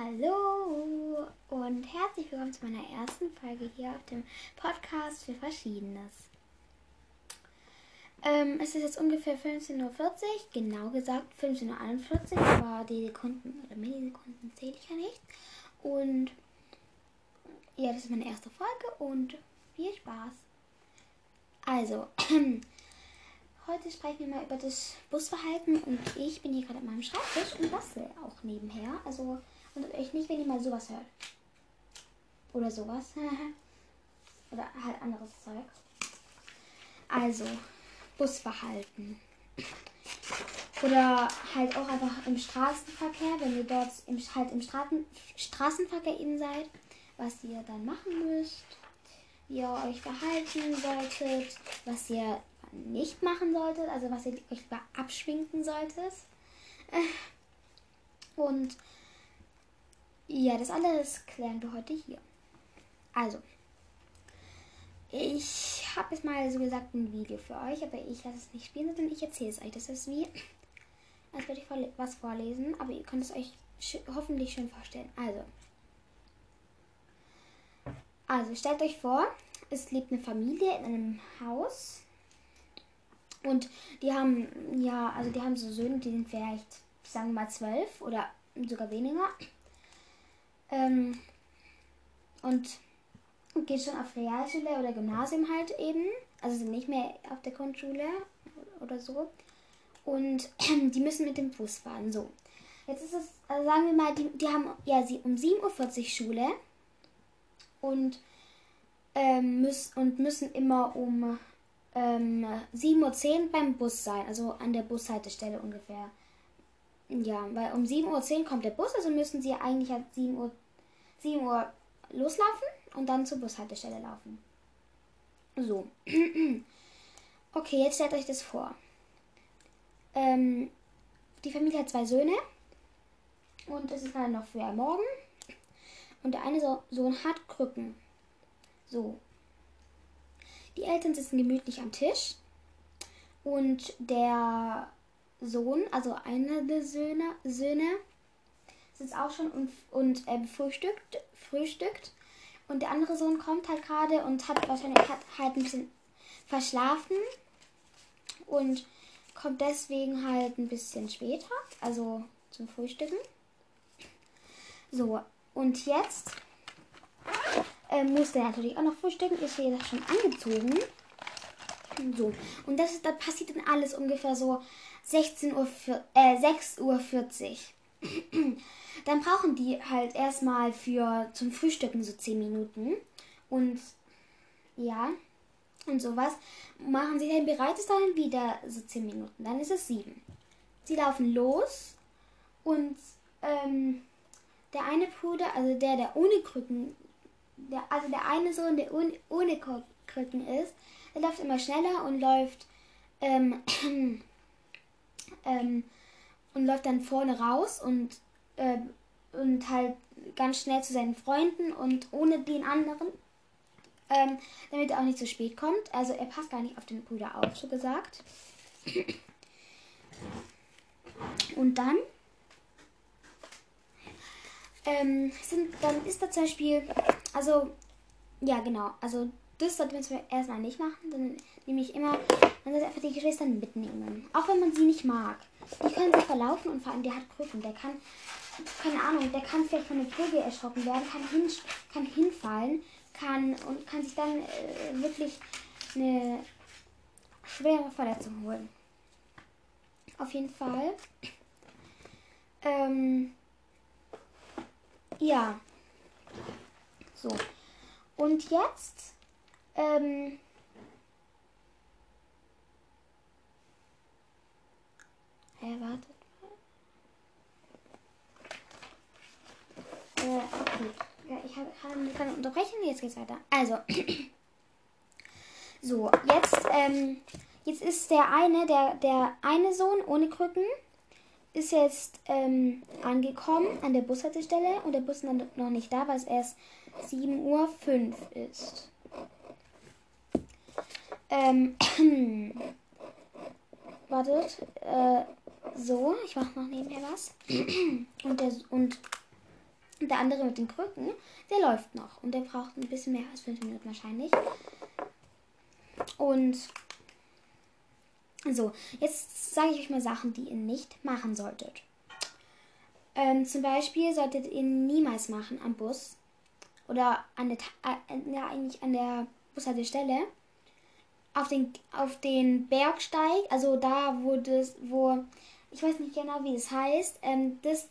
Hallo und herzlich willkommen zu meiner ersten Folge hier auf dem Podcast für Verschiedenes. Ähm, es ist jetzt ungefähr 15.40 Uhr, genau gesagt 15.41 Uhr, aber die Sekunden oder Millisekunden zähle ich ja nicht. Und ja, das ist meine erste Folge und viel Spaß. Also, heute sprechen wir mal über das Busverhalten und ich bin hier gerade an meinem Schreibtisch und bastel auch nebenher. Also Wundert euch nicht, wenn ihr mal sowas hört. Oder sowas. Oder halt anderes Zeug. Also, Busverhalten. Oder halt auch einfach im Straßenverkehr, wenn ihr dort im, halt im Straßen, Straßenverkehr eben seid, was ihr dann machen müsst, wie ihr euch verhalten solltet, was ihr nicht machen solltet, also was ihr euch lieber abschminken solltet. Und ja, das alles klären wir heute hier. Also, ich habe jetzt mal so gesagt ein Video für euch, aber ich lasse es nicht spielen, sondern ich erzähle es euch. Das ist wie, als würde ich was vorlesen, aber ihr könnt es euch hoffentlich schön vorstellen. Also, also stellt euch vor, es lebt eine Familie in einem Haus und die haben, ja, also die haben so Söhne, die sind vielleicht, sagen wir mal, zwölf oder sogar weniger. Ähm, und geht schon auf Realschule oder Gymnasium halt eben. Also sind nicht mehr auf der Grundschule oder so. Und die müssen mit dem Bus fahren. So. Jetzt ist es, also sagen wir mal, die, die haben ja sie um 7.40 Uhr Schule und, ähm, müß, und müssen immer um ähm, 7.10 Uhr beim Bus sein, also an der Bushaltestelle ungefähr. Ja, weil um 7.10 Uhr kommt der Bus, also müssen sie eigentlich halt 7 Uhr, 7 Uhr loslaufen und dann zur Bushaltestelle laufen. So. Okay, jetzt stellt euch das vor. Ähm, die Familie hat zwei Söhne und es ist gerade noch früh am Morgen und der eine Sohn hat Krücken. So. Die Eltern sitzen gemütlich am Tisch und der Sohn, also einer der Söhne, Söhne sitzt auch schon und, und äh, frühstückt, frühstückt. Und der andere Sohn kommt halt gerade und hat wahrscheinlich hat halt ein bisschen verschlafen und kommt deswegen halt ein bisschen später, also zum Frühstücken. So, und jetzt äh, muss der natürlich auch noch frühstücken, ist hier schon angezogen. So, und das ist, da passiert dann alles ungefähr so 16 Uhr, äh, 6 Uhr 40. Dann brauchen die halt erstmal für zum Frühstücken so 10 Minuten. Und ja, und sowas. Machen sie dann bereit, ist dann wieder so 10 Minuten. Dann ist es 7. Sie laufen los und ähm, der eine Bruder, also der, der ohne Krücken, der, also der eine Sohn, der ohne, ohne Krücken ist, der läuft immer schneller und läuft ähm, ähm, und läuft dann vorne raus und, äh, und halt ganz schnell zu seinen Freunden und ohne den anderen, ähm, damit er auch nicht zu spät kommt. Also er passt gar nicht auf den Bruder auf, so gesagt. Und dann ähm, sind, dann ist da zum Beispiel, also ja genau, also das sollte man erstmal nicht machen, dann nehme ich immer, man sollte einfach die Geschwister mitnehmen. Auch wenn man sie nicht mag. Die können sich verlaufen und vor allem der hat Krücken. Der kann, keine Ahnung, der kann vielleicht von einem Vogel erschrocken werden, kann, hin, kann hinfallen, kann und kann sich dann äh, wirklich eine schwere Verletzung holen. Auf jeden Fall. Ähm, ja. So. Und jetzt ähm, Hä, hey, wartet mal. Äh, okay. Ja, ich habe hab keine Unterbrechung. Jetzt geht's weiter. Also. so, jetzt, ähm, jetzt ist der eine, der, der eine Sohn ohne Krücken, ist jetzt ähm, angekommen an der Bushaltestelle und der Bus ist noch nicht da, weil es erst 7.05 Uhr ist. Ähm, wartet, äh, so, ich mache noch nebenher was. Und der, und der andere mit den Krücken, der läuft noch. Und der braucht ein bisschen mehr als fünf Minuten wahrscheinlich. Und so, jetzt sage ich euch mal Sachen, die ihr nicht machen solltet. Ähm, zum Beispiel solltet ihr niemals machen am Bus oder an der, äh, ja, eigentlich an der Bushaltestelle auf den, auf den Bergsteig, also da, wo das, wo, ich weiß nicht genau, wie es heißt, ähm, das,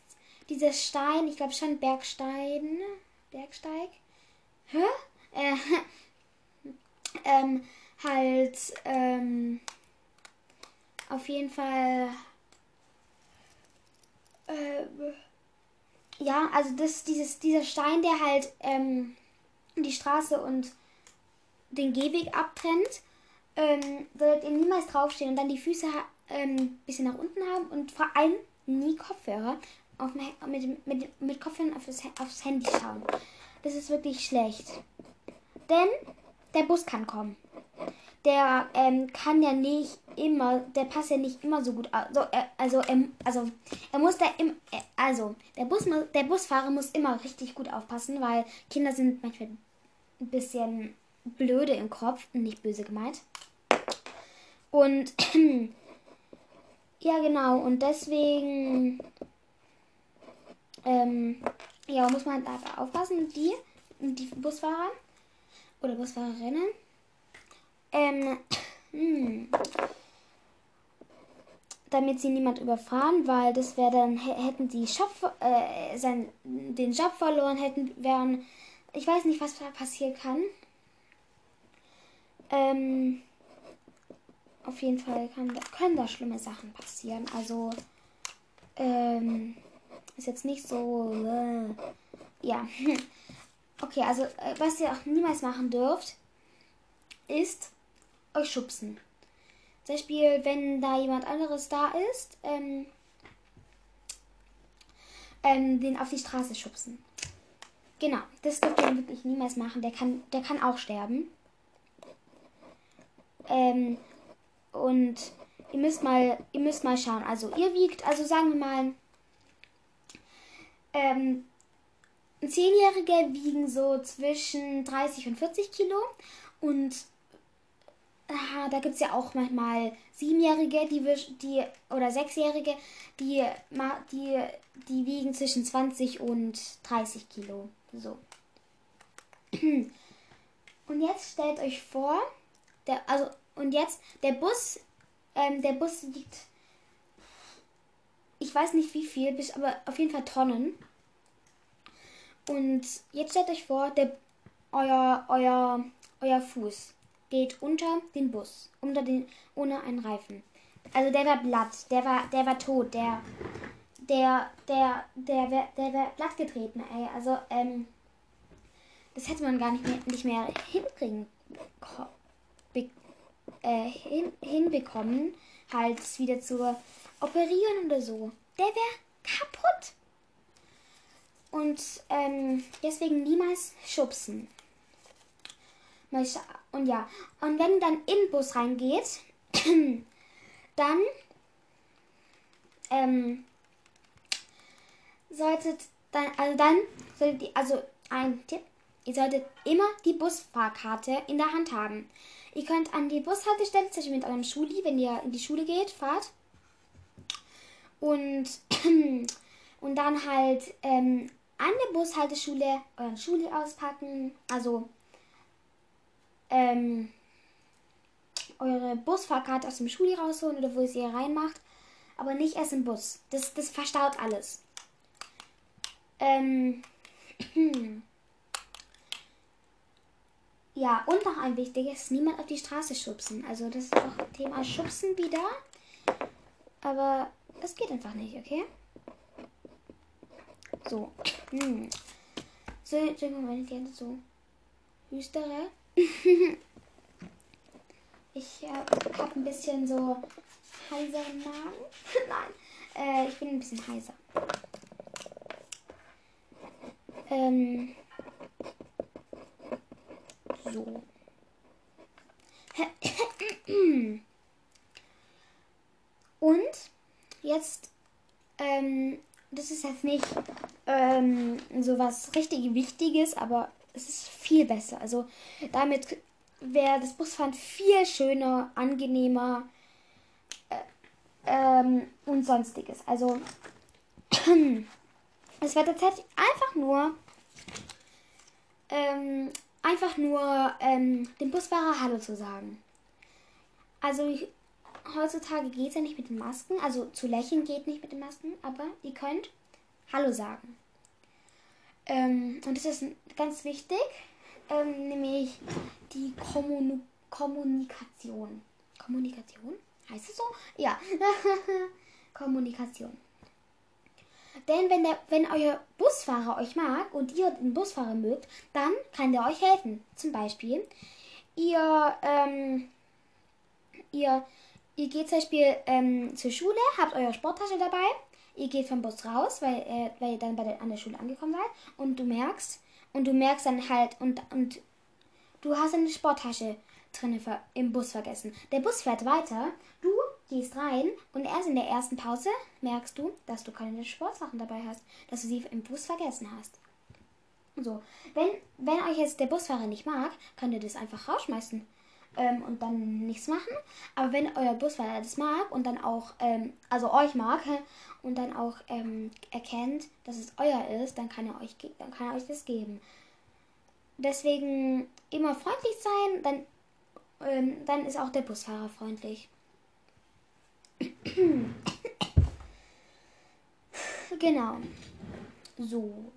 dieser Stein, ich glaube schon Bergstein, Bergsteig, hä? Äh, ähm, halt, ähm, auf jeden Fall. Äh, ja, also das, dieses, dieser Stein, der halt ähm, die Straße und den Gehweg abtrennt, ähm, solltet ihr niemals draufstehen und dann die Füße ähm, bisschen nach unten haben und vor allem nie Kopfhörer auf, mit, mit, mit Kopfhörern auf das, aufs Handy schauen. Das ist wirklich schlecht. Denn der Bus kann kommen der ähm, kann ja nicht immer, der passt ja nicht immer so gut also, er, also, er, also er muss da im, also der Bus, der Busfahrer muss immer richtig gut aufpassen, weil Kinder sind manchmal ein bisschen blöde im Kopf, nicht böse gemeint. Und ja genau und deswegen ähm, ja muss man da aufpassen, die die Busfahrer oder Busfahrerinnen ähm, hm. Damit sie niemand überfahren, weil das wäre dann, hätten sie Job, äh, sein, den Job verloren, hätten, wären, ich weiß nicht, was da passieren kann. Ähm, auf jeden Fall kann, können da schlimme Sachen passieren. Also, ähm, ist jetzt nicht so, äh, ja. Okay, also, äh, was ihr auch niemals machen dürft, ist euch schubsen. Zum Beispiel, wenn da jemand anderes da ist, ähm, ähm, den auf die Straße schubsen. Genau, das dürft ihr wirklich niemals machen. Der kann, der kann auch sterben. Ähm, und ihr müsst mal, ihr müsst mal schauen. Also ihr wiegt, also sagen wir mal, ähm, Zehnjährige wiegen so zwischen 30 und 40 Kilo und aha, da gibt es ja auch manchmal Siebenjährige, die, die oder Sechsjährige, die, die, die wiegen zwischen 20 und 30 Kilo. So. Und jetzt stellt euch vor, der, also, und jetzt, der Bus, ähm, der Bus wiegt, ich weiß nicht wie viel, bis, aber auf jeden Fall Tonnen. Und jetzt stellt euch vor, der, euer, euer, euer Fuß geht unter den Bus, unter den, ohne einen Reifen. Also der war blatt, der war, der war tot, der, der, der, der, der, der wäre blatt getreten, ey. Also, ähm, das hätte man gar nicht mehr, nicht mehr hinkriegen, äh, hin, hinbekommen, halt wieder zu operieren oder so. Der wäre kaputt. Und ähm, deswegen niemals schubsen. Und ja, und wenn dann in den Bus reingeht, dann ähm, solltet dann, also dann solltet ihr, also ein Tipp, ihr solltet immer die Busfahrkarte in der Hand haben. Ihr könnt an die Bushaltestelle, zum Beispiel mit eurem Schuli, wenn ihr in die Schule geht, fahrt. Und, und dann halt ähm, an der Bushalteschule euren Schuli auspacken. Also ähm, eure Busfahrkarte aus dem Schuli rausholen oder wo ihr sie reinmacht. Aber nicht erst im Bus. Das, das verstaut alles. Ähm, ja, und noch ein wichtiges, niemand auf die Straße schubsen. Also das ist auch Thema Schubsen wieder. Aber das geht einfach nicht, okay? So. Hm. So, Moment, jetzt so. Hüstere ich äh, habe ein bisschen so heiser im Magen. Nein, äh, ich bin ein bisschen heiser. Ähm, so. Und jetzt ähm, das ist jetzt nicht ähm, so was richtig Wichtiges, aber es ist viel besser. Also damit wäre das Busfahren viel schöner, angenehmer äh, ähm, und sonstiges. Also es wäre tatsächlich einfach nur ähm, einfach nur ähm, dem Busfahrer Hallo zu sagen. Also heutzutage geht es ja nicht mit den Masken. Also zu lächeln geht nicht mit den Masken, aber ihr könnt Hallo sagen. Ähm, und das ist ganz wichtig, ähm, nämlich die Kommun Kommunikation. Kommunikation? Heißt es so? Ja. Kommunikation. Denn wenn, der, wenn euer Busfahrer euch mag und ihr den Busfahrer mögt, dann kann der euch helfen. Zum Beispiel, ihr, ähm, ihr, ihr geht zum Beispiel ähm, zur Schule, habt eure Sporttasche dabei, ihr geht vom Bus raus, weil, äh, weil ihr dann bei der, an der Schule angekommen seid und du merkst, und du merkst dann halt, und, und du hast eine Sporttasche drin im Bus vergessen. Der Bus fährt weiter, du gehst rein und erst in der ersten Pause merkst du, dass du keine Sportsachen dabei hast, dass du sie im Bus vergessen hast. So, wenn, wenn euch jetzt der Busfahrer nicht mag, könnt ihr das einfach rausschmeißen ähm, und dann nichts machen. Aber wenn euer Busfahrer das mag und dann auch, ähm, also euch mag und dann auch ähm, erkennt, dass es euer ist, dann kann er euch, dann kann er euch das geben. Deswegen immer freundlich sein, dann, ähm, dann ist auch der Busfahrer freundlich. genau. So.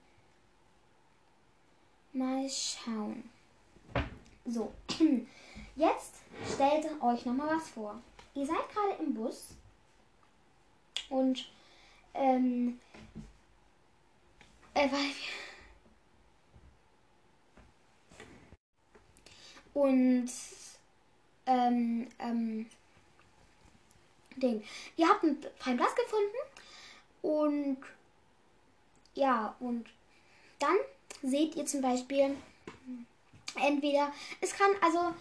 Mal schauen. So. Jetzt stellt euch nochmal was vor. Ihr seid gerade im Bus und ähm, äh, und ähm, ähm, den. Ihr habt einen freien Platz gefunden und ja, und dann seht ihr zum Beispiel entweder, es kann also,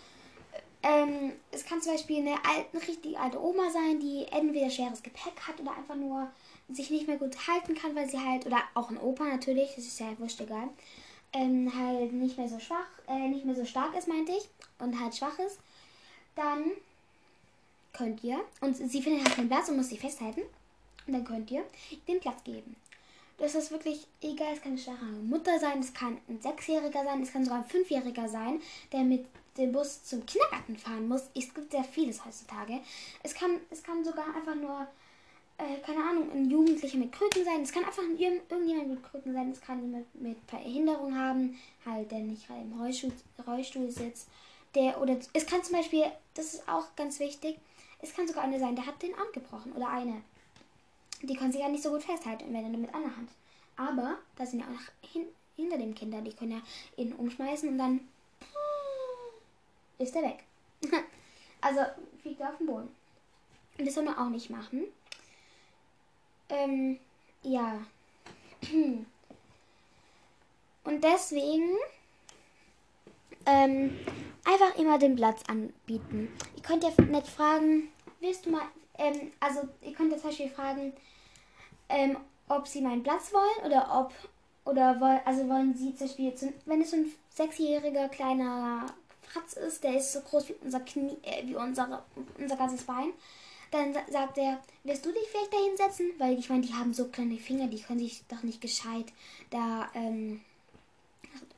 ähm, es kann zum Beispiel eine, alte, eine richtig alte Oma sein, die entweder schweres Gepäck hat oder einfach nur sich nicht mehr gut halten kann, weil sie halt, oder auch ein Opa natürlich, das ist ja wurscht egal, ähm, halt nicht mehr so schwach, äh, nicht mehr so stark ist, meinte ich, und halt schwach ist, dann könnt ihr, und sie findet halt keinen Platz und muss sie festhalten, und dann könnt ihr den Platz geben. Das ist wirklich egal, es kann eine schwache Mutter sein, es kann ein Sechsjähriger sein, es kann sogar ein Fünfjähriger sein, der mit dem Bus zum Kindergarten fahren muss. Es gibt sehr vieles heutzutage. Es kann, es kann sogar einfach nur, äh, keine Ahnung, ein Jugendlicher mit Krücken sein. Es kann einfach irgendjemand mit Krücken sein. Es kann jemand mit Behinderung haben, halt, der nicht im Rollstuhl, Rollstuhl sitzt. Der, oder es kann zum Beispiel, das ist auch ganz wichtig, es kann sogar eine sein, der hat den Arm gebrochen oder eine. Die kann sich ja nicht so gut festhalten, wenn nur mit einer Hand. Aber da sind ja auch hin, hinter dem Kinder, die können ja ihn umschmeißen und dann ist er weg. also fliegt er auf den Boden. Und das soll man auch nicht machen. Ähm, ja. Und deswegen ähm, einfach immer den Platz anbieten. Ihr könnt ja nicht fragen, willst du mal, ähm, also ihr könnt ja zum Beispiel fragen, ähm, ob sie meinen Platz wollen oder ob, oder wollen, also wollen sie zum Beispiel, wenn es so ein sechsjähriger kleiner Fratz ist, der ist so groß wie unser Knie, äh, wie unser, unser ganzes Bein, dann sagt er, willst du dich vielleicht da hinsetzen? Weil ich meine, die haben so kleine Finger, die können sich doch nicht gescheit da ähm,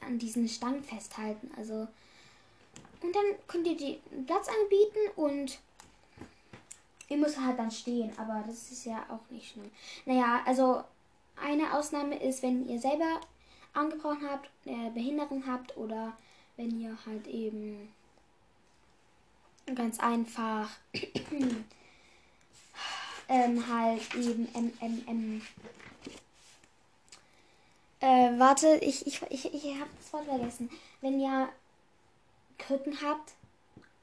an diesen Stangen festhalten. Also und dann könnt ihr den Platz anbieten und ihr müsst halt dann stehen, aber das ist ja auch nicht schlimm. Naja, also eine Ausnahme ist, wenn ihr selber angebrochen habt, äh, Behinderung habt oder wenn ihr halt eben ganz einfach ähm, halt eben ähm, ähm, ähm, äh, warte, ich, ich, ich, ich habe das Wort vergessen. Wenn ihr Krücken habt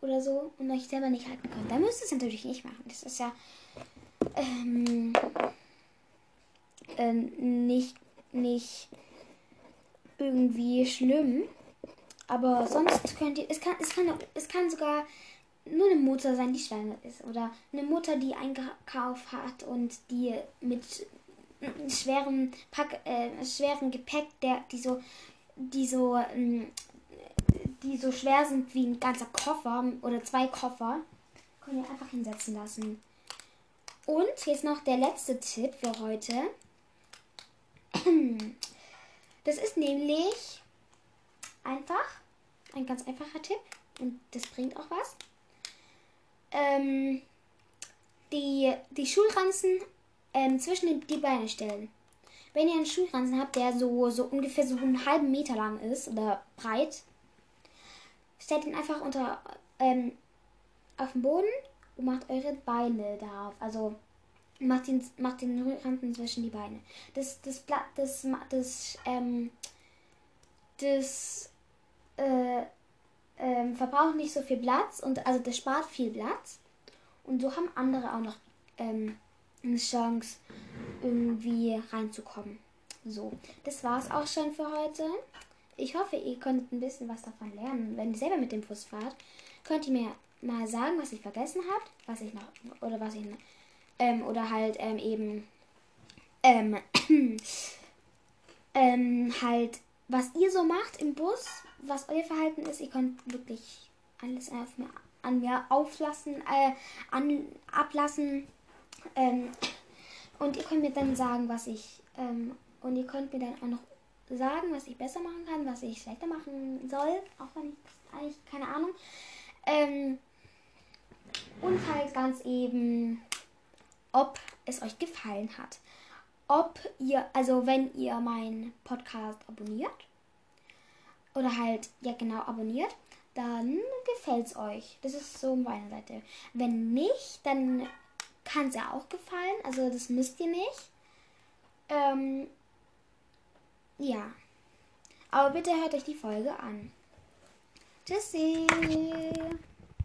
oder so und euch selber nicht halten könnt, dann müsst ihr es natürlich nicht machen. Das ist ja ähm, ähm, nicht, nicht irgendwie schlimm. Aber sonst könnt ihr, es kann, es kann, es kann sogar nur eine Mutter sein, die schwanger ist. Oder eine Mutter, die Einkauf hat und die mit schweren Pack, äh, schweren Gepäck, der, die so, die so, ähm, die so schwer sind wie ein ganzer Koffer oder zwei Koffer, könnt ihr einfach hinsetzen lassen. Und jetzt noch der letzte Tipp für heute. Das ist nämlich einfach, ein ganz einfacher Tipp und das bringt auch was. Ähm, die, die Schulranzen ähm, zwischen die Beine stellen. Wenn ihr einen Schulranzen habt, der so, so ungefähr so einen halben Meter lang ist oder breit, stellt ihn einfach unter ähm, auf den Boden und macht eure Beine darauf. Also macht den, macht den Ranzen zwischen die Beine. Das, das, das, das, das, ähm, das äh, ähm, verbraucht nicht so viel Platz und also das spart viel Platz. Und so haben andere auch noch ähm, eine Chance, irgendwie reinzukommen. So, das war's auch schon für heute. Ich hoffe, ihr konntet ein bisschen was davon lernen. Wenn ihr selber mit dem Bus fahrt, könnt ihr mir mal sagen, was ihr vergessen habt, was ich noch oder was ich ähm, oder halt ähm, eben ähm, ähm, halt was ihr so macht im Bus, was euer Verhalten ist. Ihr könnt wirklich alles auf mir, an mir auflassen, äh, an, ablassen. Ähm, und ihr könnt mir dann sagen, was ich. Ähm, und ihr könnt mir dann auch noch sagen, was ich besser machen kann, was ich schlechter machen soll. Auch wenn ich eigentlich keine Ahnung. Ähm, und halt ganz eben, ob es euch gefallen hat. Ob ihr, also wenn ihr meinen Podcast abonniert oder halt, ja genau, abonniert, dann gefällt es euch. Das ist so meine Seite. Wenn nicht, dann kann es ja auch gefallen. Also das müsst ihr nicht. Ähm, ja. Aber bitte hört euch die Folge an. Tschüssi.